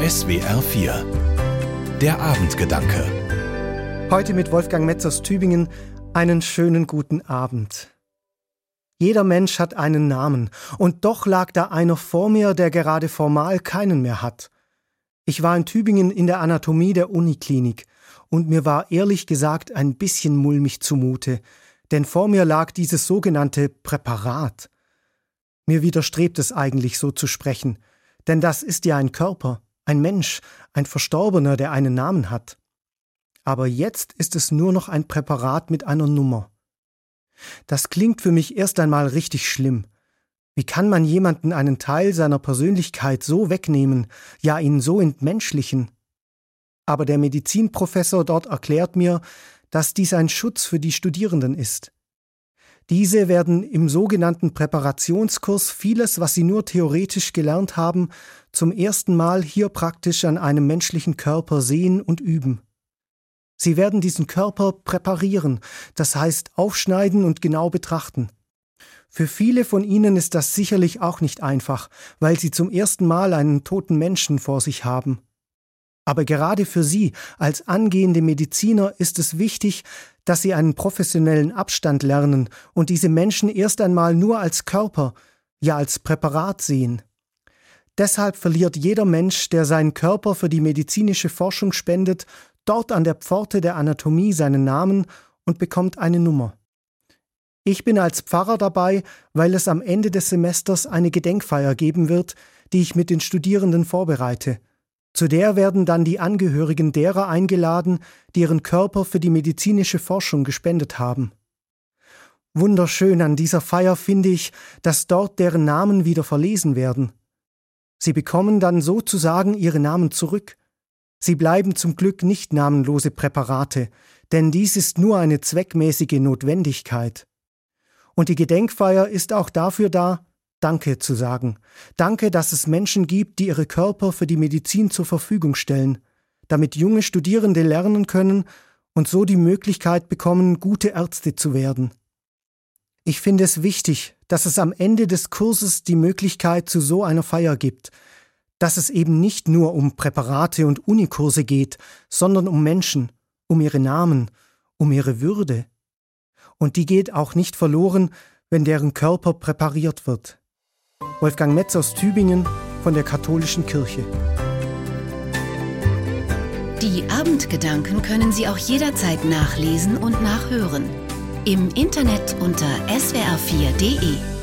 SWR 4 Der Abendgedanke Heute mit Wolfgang Metz aus Tübingen einen schönen guten Abend. Jeder Mensch hat einen Namen, und doch lag da einer vor mir, der gerade formal keinen mehr hat. Ich war in Tübingen in der Anatomie der Uniklinik, und mir war ehrlich gesagt ein bisschen mulmig zumute, denn vor mir lag dieses sogenannte Präparat. Mir widerstrebt es eigentlich so zu sprechen, denn das ist ja ein Körper, ein Mensch, ein Verstorbener, der einen Namen hat. Aber jetzt ist es nur noch ein Präparat mit einer Nummer. Das klingt für mich erst einmal richtig schlimm. Wie kann man jemanden einen Teil seiner Persönlichkeit so wegnehmen, ja ihn so entmenschlichen? Aber der Medizinprofessor dort erklärt mir, dass dies ein Schutz für die Studierenden ist. Diese werden im sogenannten Präparationskurs vieles, was sie nur theoretisch gelernt haben, zum ersten Mal hier praktisch an einem menschlichen Körper sehen und üben. Sie werden diesen Körper präparieren, das heißt aufschneiden und genau betrachten. Für viele von ihnen ist das sicherlich auch nicht einfach, weil sie zum ersten Mal einen toten Menschen vor sich haben. Aber gerade für Sie als angehende Mediziner ist es wichtig, dass Sie einen professionellen Abstand lernen und diese Menschen erst einmal nur als Körper, ja als Präparat sehen. Deshalb verliert jeder Mensch, der seinen Körper für die medizinische Forschung spendet, dort an der Pforte der Anatomie seinen Namen und bekommt eine Nummer. Ich bin als Pfarrer dabei, weil es am Ende des Semesters eine Gedenkfeier geben wird, die ich mit den Studierenden vorbereite. Zu der werden dann die Angehörigen derer eingeladen, die ihren Körper für die medizinische Forschung gespendet haben. Wunderschön an dieser Feier finde ich, dass dort deren Namen wieder verlesen werden. Sie bekommen dann sozusagen ihre Namen zurück. Sie bleiben zum Glück nicht namenlose Präparate, denn dies ist nur eine zweckmäßige Notwendigkeit. Und die Gedenkfeier ist auch dafür da, Danke zu sagen. Danke, dass es Menschen gibt, die ihre Körper für die Medizin zur Verfügung stellen, damit junge Studierende lernen können und so die Möglichkeit bekommen, gute Ärzte zu werden. Ich finde es wichtig, dass es am Ende des Kurses die Möglichkeit zu so einer Feier gibt, dass es eben nicht nur um Präparate und Unikurse geht, sondern um Menschen, um ihre Namen, um ihre Würde. Und die geht auch nicht verloren, wenn deren Körper präpariert wird. Wolfgang Metz aus Tübingen von der Katholischen Kirche. Die Abendgedanken können Sie auch jederzeit nachlesen und nachhören. Im Internet unter swr4.de.